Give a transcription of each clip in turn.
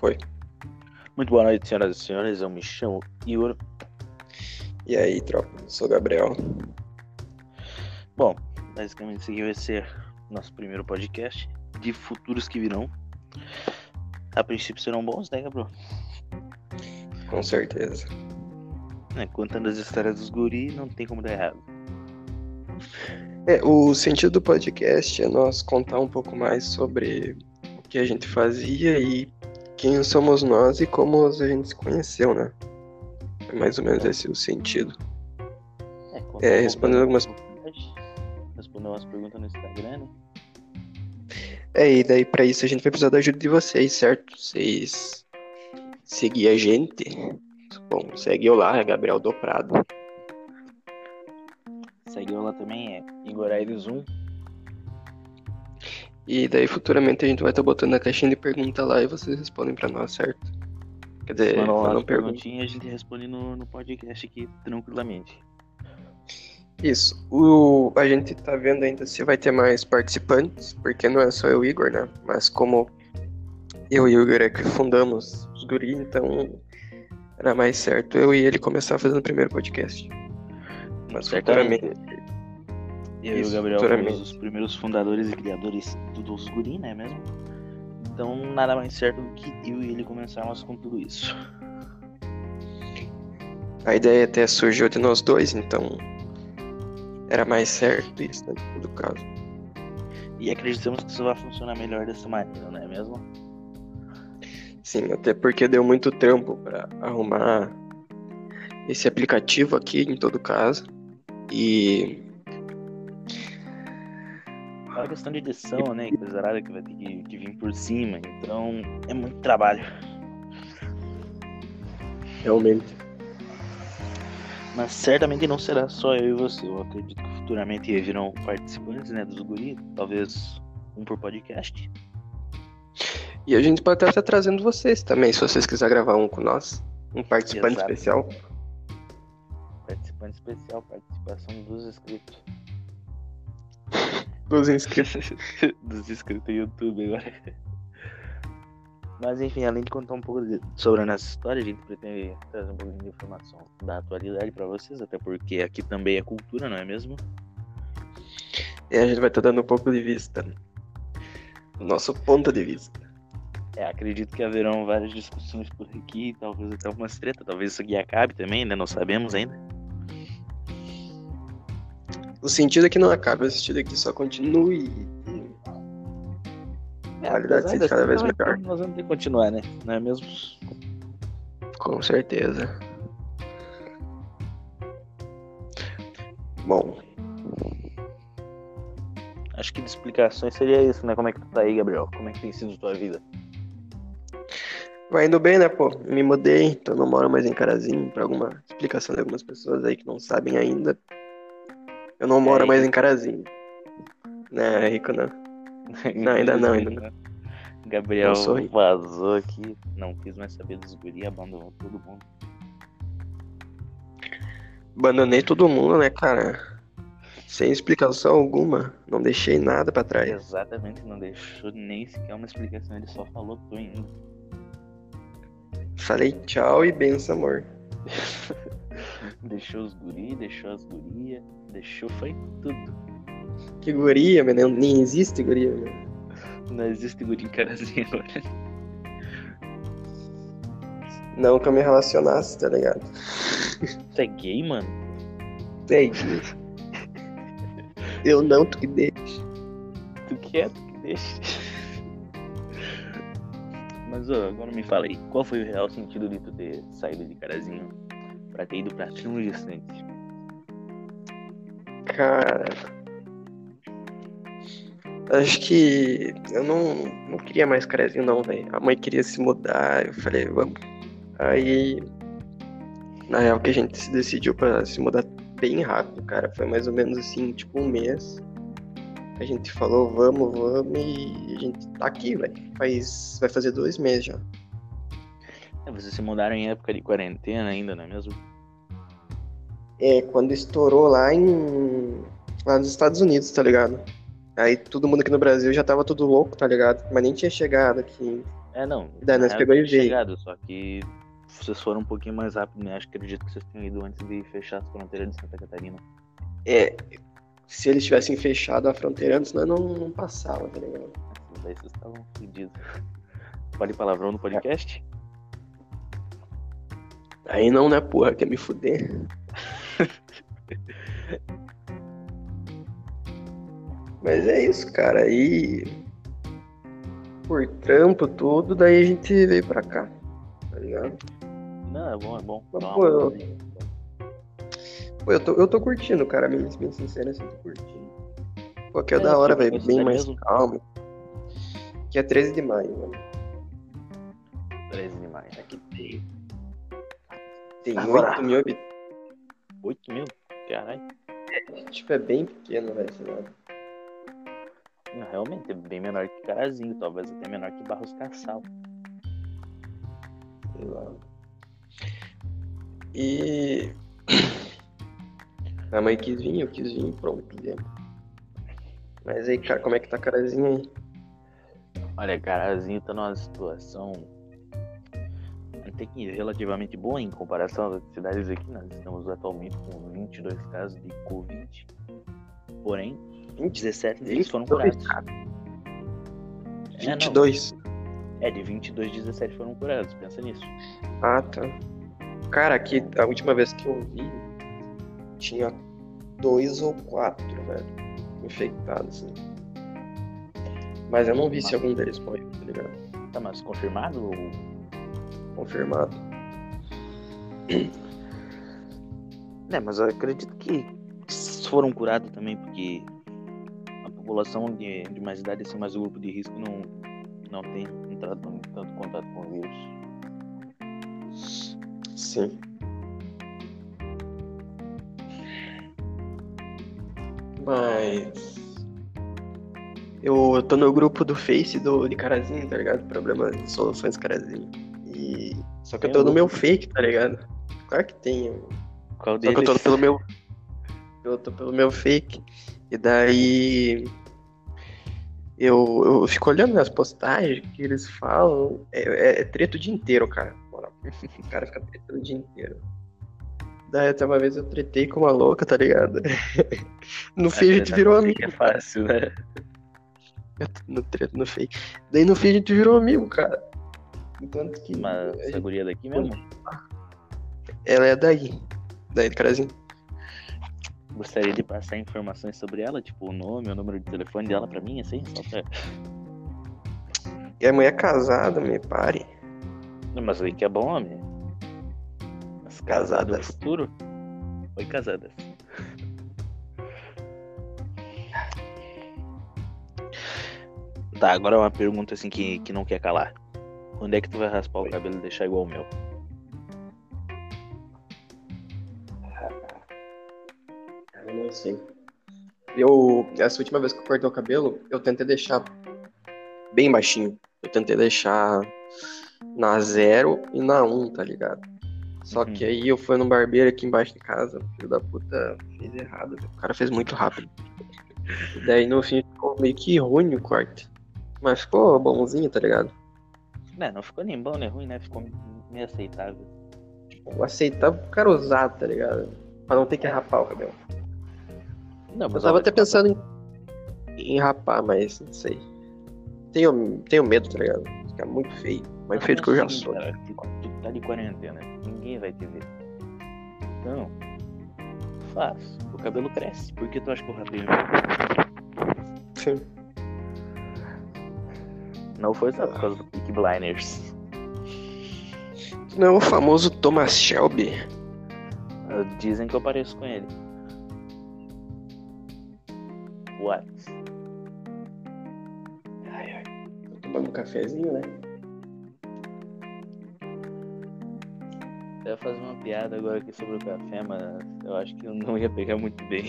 Foi. Muito boa noite, senhoras e senhores. Eu me chamo Igor. E aí, tropa? Sou o Gabriel. Bom, basicamente esse aqui vai ser nosso primeiro podcast de futuros que virão. A princípio serão bons, né, Gabriel? Com certeza. É, contando as histórias dos guri, não tem como dar errado. É, o sentido do podcast é nós contar um pouco mais sobre o que a gente fazia e quem somos nós e como a gente se conheceu, né? É mais ou menos esse o sentido. É, É, respondendo algumas- Responder umas perguntas no Instagram, né? É, e daí pra isso a gente vai precisar da ajuda de vocês, certo? Vocês seguir a gente. Bom, segue eu lá, é Gabriel do Prado. Segue eu lá também, é Igor Aires 1. E daí futuramente a gente vai estar botando a caixinha de pergunta lá e vocês respondem pra nós, certo? Quer dizer, pergunta. perguntinhas e a gente responde no, no podcast aqui tranquilamente. Isso. O, a gente tá vendo ainda se vai ter mais participantes, porque não é só eu e o Igor, né? Mas como eu e o Igor é que fundamos os guri, então era mais certo eu e ele começar fazendo o primeiro podcast. Mas futuramente. Eu e o Isso, Gabriel fomos os primeiros fundadores e criadores do dos guri, né mesmo? Então nada mais certo do que eu e ele começarmos com tudo isso. A ideia até surgiu de nós dois, então era mais certo isso, né? No caso. E acreditamos que isso vai funcionar melhor dessa maneira, não é mesmo? Sim, até porque deu muito trampo pra arrumar esse aplicativo aqui, em todo caso. E É uma questão de edição, né? e Coisa arada que vai ter que, que vir por cima. Então é muito trabalho. realmente. Mas certamente não será só eu e você. Eu acredito que futuramente virão participantes, né? Dos guri. Talvez um por podcast. E a gente pode até estar trazendo vocês também, se vocês quiserem gravar um com nós. Um participante Exato. especial. Participante especial, participação dos inscritos. Dos inscritos. dos inscritos do YouTube agora. Mas enfim, além de contar um pouco de- sobre a nossa história, a gente pretende trazer um pouquinho de informação da atualidade pra vocês, até porque aqui também é cultura, não é mesmo? E a gente vai estar dando um pouco de vista. O nosso ponto de vista. É, acredito que haverão várias discussões por aqui, talvez até umas treta, talvez isso aqui acabe também, né? Não sabemos ainda. O sentido é que não acaba, o sentido é que só continue. e- A qualidade dessa cada vez melhor. Nós vamos ter que continuar, né? Não é mesmo? Com certeza. Bom, Acho que de explicações seria isso, né? Como é que tu tá aí, Gabriel? Como é que tem sido a tua vida? vai indo bem, né, pô? Me mudei, então não moro mais em Carazinho, pra alguma explicação de algumas pessoas aí que não sabem ainda. Eu não moro É, mais e- em Carazinho. Né, Rico, não. Não, ainda não, ainda não. Gabriel Não vazou aqui, não quis mais saber dos guri, abandonou todo mundo. Abandonei todo mundo, né, cara? Sem explicação alguma. Não deixei nada pra trás. Exatamente, não deixou nem sequer uma explicação, ele só falou tô indo. Falei tchau e benção, amor. Deixou os guri, deixou as gurias, deixou foi tudo. Que guria, meu, nem- existe guria, meu. Não existe guri em carazinho agora. Não que eu me relacionasse, tá ligado? Tu é gay, mano? Sei. Eu não, tu que deixa. Tu quer, tu que deixa. Mas ó, agora me fala aí, qual foi o real sentido de tu ter saído de carazinho pra ter ido pra tão distante? Cara. Acho que eu não, não queria mais Carazinho, não, velho. A mãe queria se mudar, eu falei, vamos. Aí, na real, que a gente se decidiu pra se mudar bem rápido, cara. Foi mais ou menos assim, tipo um mês. A gente falou, vamos, vamos, e a gente tá aqui, velho. Faz, vai fazer dois meses já. É, vocês se mudaram em época de quarentena ainda, não é mesmo? É, quando estourou lá em. lá nos Estados Unidos, tá ligado? Aí todo mundo aqui no Brasil já tava tudo louco, tá ligado? Mas nem tinha chegado aqui. É, não. Daí nós pegou e veio. chegado, Só que vocês foram um pouquinho mais rápido, né? Acho que acredito que vocês tenham ido antes de fechar as fronteiras de Santa Catarina. É, se eles tivessem fechado a fronteira antes, nós não, não passava, tá ligado? Daí vocês estavam fodidos. Falei palavrão no podcast? Aí não, né, porra, quer me fuder. Mas é isso, cara. Aí por trampo, tudo, daí a gente veio pra cá. Tá ligado? Não, é bom, é bom. Mas, pô, eu-. Pô, eu tô, eu tô curtindo, cara. Bem, bem sincero assim, tô curtindo. Pô, que é, É, da hora, velho. Bem mais mesmo? calmo. Que é 13 de maio, mano. 13 de maio. Aqui tem Tem Agora. 8 mil habitantes. 8 mil? Caralho. Tipo, é bem pequeno, velho, sei lá. Não, Realmente, é bem menor que Carazinho, talvez até menor que Barros Cassal. Sei lá. E. A mãe quis vir, eu quis vir, pronto. Mas aí, cara, como é que tá a carazinha aí? Olha, Carazinho tá numa situação até que relativamente boa em comparação às cidades aqui. Nós estamos atualmente com 22 casos de Covid. Porém, 17 deles foram 22, curados. cara. É, não. 22. É, de 22, 17 foram curados. Pensa nisso. Ah, tá. Cara, aqui, a última vez que eu vi, tinha dois ou quatro, velho, infectados, assim. Mas eu não vi se algum deles morreu, tá ligado? Tá, mas confirmado ou Confirmado. É, mas eu acredito que foram curados também, porque a população de, de mais idade, assim, mais o grupo de risco, não, não tem entrado em tanto contato com o vírus. Sim. Mas. Eu, tô no grupo do Face do, de Carazinho, tá ligado? Problemas de soluções Carazinho. Só que eu Tem tô um no meu fake, tá ligado? Claro que tem. eu- Qual Só que eu tô pelo meu. Eu tô pelo meu fake. E daí. Eu, eu fico olhando as postagens que eles falam. É, é, é treta o dia inteiro, cara. O cara fica tretando o dia inteiro. Daí até uma vez eu tretei com uma louca, tá ligado? No fim a gente virou amigo. É fácil, né? Eu tô No treta, no fake. Daí no fim a gente virou amigo, cara. Enquanto que. Mas a essa gente- guria daqui mesmo, Ela é daí. Daí do carazinho. gostaria de passar informações sobre ela, tipo o nome, o número de telefone dela pra mim, assim, só pra... E a mulher é casada, me pare. Não, mas aí que é bom, homem. As casadas do Casadas. futuro. Oi, casadas. Tá, agora uma pergunta assim que, que não quer calar. Quando é que tu vai raspar o cabelo e deixar igual o meu? Eu não sei. Eu, essa última vez que eu cortei o cabelo, eu tentei deixar bem baixinho. Eu tentei deixar na 0 e na 1, um, tá ligado? Só Uhum. que aí eu fui num barbeiro aqui embaixo de casa, filho da puta fez errado. O cara fez muito rápido. Daí no fim ficou meio que ruim o corte. Mas ficou bonzinho, tá ligado? Não, não ficou nem bom nem ruim, né? Ficou meio aceitável. Eu aceitava o cara usar, tá ligado? Pra não ter que rapar o cabelo. Não, Eu mas tava ó, até pensando em, em rapar, mas não sei. Tenho, tenho medo, tá ligado? Ficar muito feio. Mais feio do que eu já assim, sou. cara, tu, tu tá de quarentena, ninguém vai te ver. Então, faz. O cabelo cresce. Por que tu acha que eu o meu? Sim. Não foi só por causa do Peak Blinders. Não é o famoso Thomas Shelby? Ah, Dizem que eu pareço com ele. What? Ai, ai. Tô tomando um cafezinho, né? Eu ia fazer uma piada agora aqui sobre o café, mas eu acho que eu não ia pegar muito bem.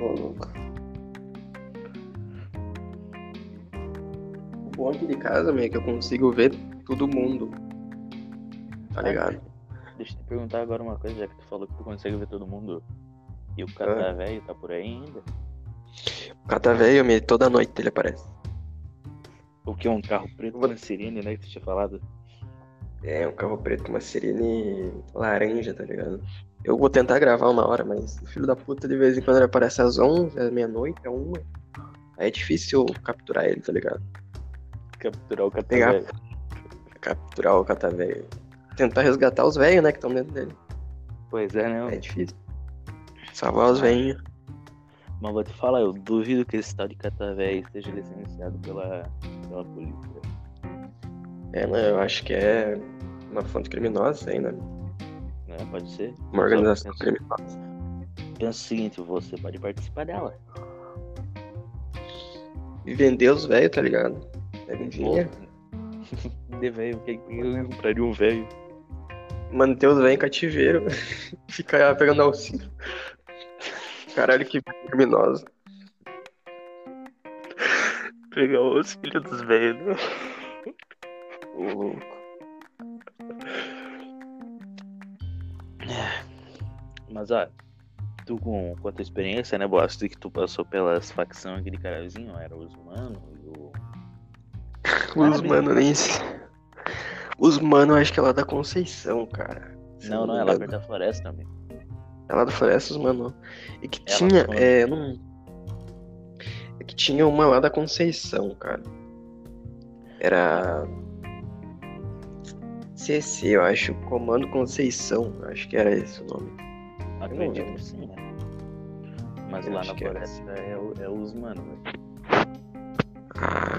Ô, louco. O bom aqui de casa, meio que eu consigo ver todo mundo. Tá ligado? Deixa eu te perguntar agora uma coisa, já que tu falou que tu consegue ver todo mundo. E o cara velho tá por aí ainda? O cata velho, meio, toda noite ele aparece. O que é um carro preto com uma sirene, né? Que tu tinha falado. É, um carro preto com uma sirene laranja, tá ligado? Eu vou tentar gravar uma hora, mas o filho da puta de vez em quando ele aparece às 11, às meia-noite, é uma. Aí é difícil capturar ele, tá ligado? Capturar o catavé. Capturar o cata velho. Tentar resgatar os velhos, né, que estão dentro dele. Pois é, né? É difícil. Salvar os velhinhos. Mas vou te falar, eu duvido que esse tal de catavé esteja licenciado pela, pela polícia. É, né, eu acho que é uma fonte criminosa aí, né? Né? Pode ser. Uma organização Pensa- criminosa. Pensa o seguinte, você pode participar dela. E vender os velhos, tá ligado? Pega um dinheiro. De velho, o eu compraria um velho? Manter os velhos em cativeiro. Ficar pegando auxílio. Caralho, que criminosa. Pegar os filhos dos velhos, né? Ô, louco. Mas ó, tu com, com a tua experiência, né, Bosta, que tu passou pelas facções aqui de Caralzinho, era os humanos o. Os mano nem Os mano, acho que é lá da Conceição, cara. Não, não, me é lá perto da floresta também. É lá do Florestas, mano. E que Ela tinha. É, não. É que tinha uma lá da Conceição, cara. Era. CC, eu acho. Comando Conceição. Acho que era esse o nome. Acredito que sim, né? Mas Eu lá na floresta é, o- é os humanos, velho. Ah,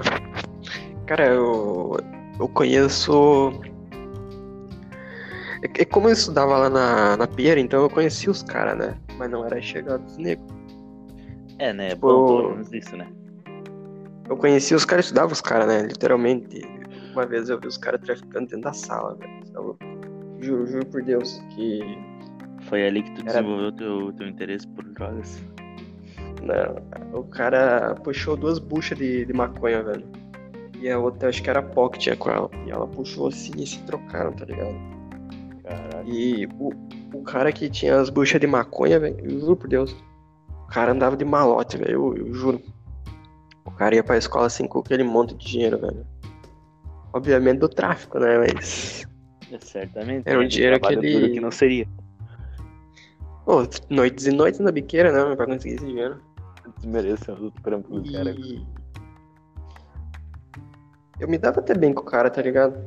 cara, eu, eu conheço. É, é como eu estudava lá na, na Pera, então eu conheci os caras, né? Mas não era chegado dos negros. É, né? Tipo- Bom, pelo menos isso, né? Eu conheci os caras, estudava os caras, né? Literalmente. Uma vez eu vi os caras traficando dentro da sala, velho. Louco? Juro, juro por Deus que. Foi ali que tu Era- desenvolveu teu, teu interesse por drogas. Não, o cara puxou duas buchas de, de maconha, velho. E a outra, acho que era pocket é com ela. E ela puxou assim e se trocaram, tá ligado? Caralho. E o, o cara que tinha as buchas de maconha, velho, eu juro por Deus. O cara andava de malote, velho, eu, eu juro. O cara ia pra escola assim com aquele monte de dinheiro, velho. Obviamente do tráfico, né? Mas. É, certamente. Era um né? dinheiro que ele- que não seria. Pô, noites e noites na biqueira, né? Pra conseguir esse dinheiro. Desmereceu o trampo do cara. E. Eu me dava até bem com o cara, tá ligado?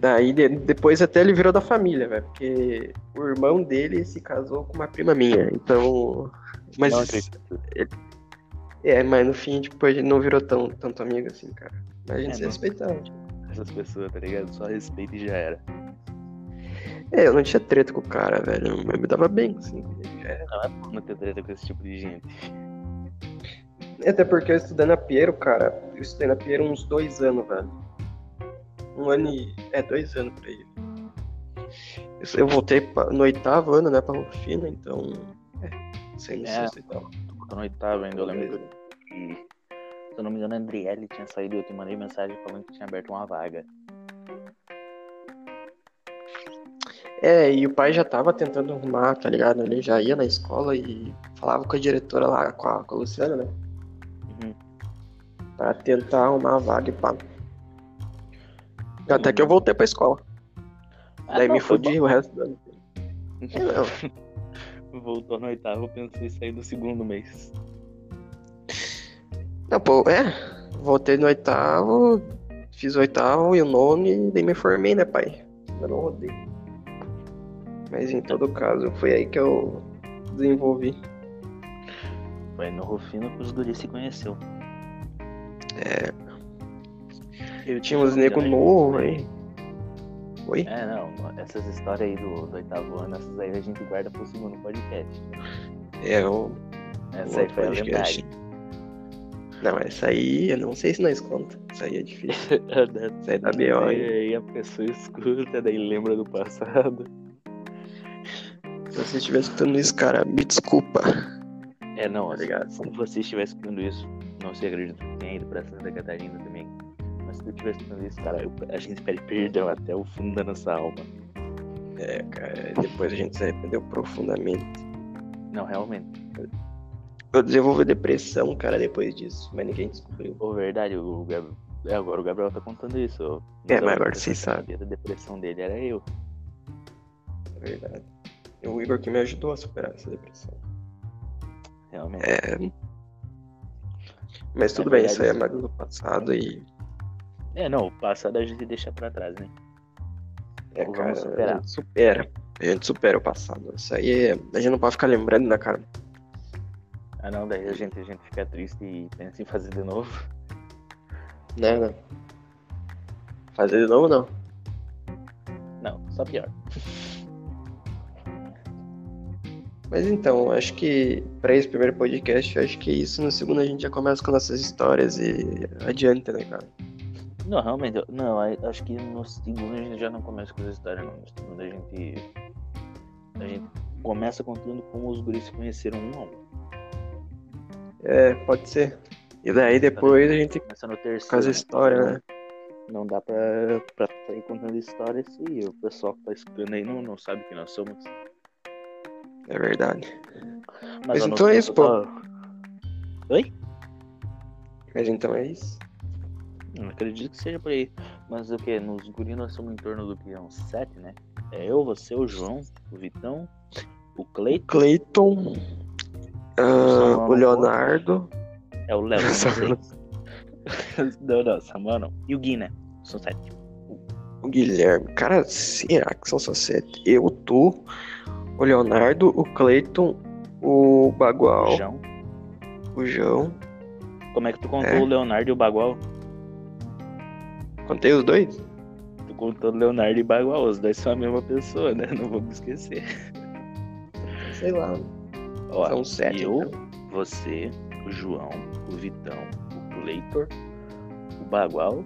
Daí de- depois até ele virou da família, velho. Porque o irmão dele se casou com uma prima minha. Então. Mas. Não acredito. É, mas no fim, tipo, a gente não virou tão, tanto amigo assim, cara. Mas a gente É, se não. respeitava. Essas pessoas, tá ligado? Só respeita e já era. É, eu não tinha treta com o cara, velho. Eu me dava bem, assim. ele, já era. Não é bom não ter treta com esse tipo de gente. Até porque eu estudei na Piero, cara. Eu estudei na Piero uns dois anos, velho. Um ano e. É, dois anos pra ele. Eu- voltei pra- no oitavo ano, né, pra Rufina, então. É, sem É. licença e tal. Tô no oitavo ainda, eu lembro que, se eu não me engano, a Andriele tinha saído e eu te mandei mensagem falando que tinha aberto uma vaga. É, e o pai já tava tentando arrumar, tá ligado? Ele já ia na escola e falava com a diretora lá, com a, com a Luciana, né? Pra tentar arrumar a vaga e pá. Até que eu voltei pra escola. Ah, Daí não, me fudi o resto do ano. É, não. Voltou no oitavo, pensei em sair no segundo mês. Não, pô, é. Voltei no oitavo, fiz o oitavo e o nono e daí me formei, né, pai? Ainda não rodei. Mas em todo caso, foi aí que eu desenvolvi. Foi no Rufino que os guris se conheceu. É. Eu Tinha uns nego novos aí. Oi? É, não, essas histórias aí do, do oitavo ano, essas aí a gente guarda pro segundo podcast. É, o. Essa aí foi a podcast. lendária. Não, essa aí, eu não sei se nós conta. Isso aí é difícil. Isso aí dá B.O. E aí a pessoa escuta, daí lembra do passado. Se você estiver escutando isso, cara, me desculpa. É, não, Tá ligado? se você estiver escutando isso, não sei, acredito ido pra Santa Catarina também. Mas se tu estiver escutando isso, cara, eu- a gente pede perdão até o fundo da nossa alma. É, cara, depois a gente se arrependeu profundamente. Não, realmente. Eu desenvolvi depressão, cara, depois disso, mas ninguém descobriu. Pô, verdade, o Gab- É, agora o Gabriel tá contando isso. É, mas agora vocês sabem. A depressão dele era eu. É verdade. O Igor que me ajudou a superar essa depressão. Realmente. É. Mas tudo bem, isso aí é mais do passado e. É, não, o passado a gente deixa pra trás, né? É, Vamos cara, a gente supera. A gente supera o passado. Isso aí é... a gente não pode ficar lembrando, né, cara? Ah não, daí a gente, a gente fica triste e pensa em fazer de novo. Né, né? Fazer de novo não. Não, só pior. Mas então, acho que pra esse primeiro podcast, acho que isso. No segundo a gente já começa com nossas histórias e adianta, né, cara? Não, realmente, não, acho que no segundo a gente já não começa com essa história, não. No segundo a gente. A gente começa contando como os guris se conheceram um a um. É, pode ser. E daí depois a gente Começa no terceiro. faz a né? história, né? Não dá pra, pra sair contando história se o pessoal que tá escutando aí não, não sabe quem nós somos. É verdade. Mas, Mas então é isso, pô. Oi? Mas então é isso. Não acredito que seja por aí. Mas o que? Nos guris nós somos em torno do que? Uns sete, né? É eu, você, o João, o Vitão, o Cleiton, Clayton, ah, o Leonardo. é o Léo. não não, não, Samuel não. E o Gui, né? São sete. O Guilherme. Cara, será que são só sete? Eu, tu, o Leonardo, o Clayton, o Bagual, O João. o João. Como é que tu contou É. o Leonardo e o Bagual? Contei os dois? Tu contou o Leonardo e o Bagual. Os dois são a mesma pessoa, né? Não vamos esquecer. Sei lá. Ó, São sete. eu, então. você, o João, o Vitão, o Cleitor, o Bagual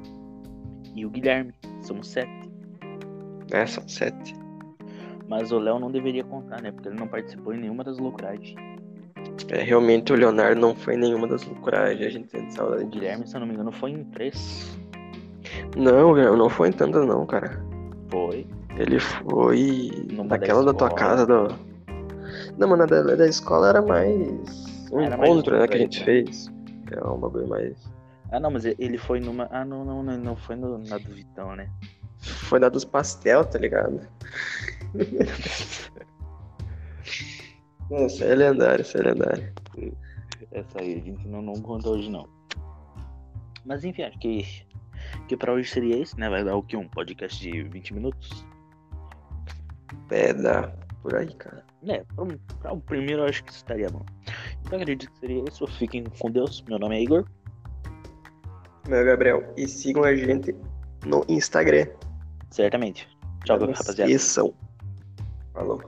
e o Guilherme. Somos sete. É, são sete. Mas o Léo não deveria contar, né? Porque ele não participou em nenhuma das loucuragens. É, realmente o Leonardo não foi nenhuma das loucuragens. A gente tem saudade O disso. Guilherme, se eu não me engano, foi em três. Não, Guilherme não foi em tantas não, cara. Foi. Ele foi Numa daquela da da tua casa do. Não, mano, da, da escola era mais um Era mais encontro, né, que a gente né? fez. É um bagulho mais. Ah, não, mas ele foi numa. Ah, não, não, não, não foi no, na do Vitão, né? Foi da dos pastel, tá ligado? Nossa, é lendário, isso é lendário. Essa aí a gente não, não conta hoje, não. Mas enfim, acho que, que pra hoje seria esse, né? Vai dar o que? Um podcast de 20 minutos? É, dá por aí, cara. É, pra, um- pra o primeiro eu acho que isso estaria bom. Então acredito que seria isso. Fiquem com Deus. Meu nome é Igor. Meu é Gabriel. E sigam a gente no Instagram. Certamente. Tchau, Não rapaziada. esqueçam. Falou.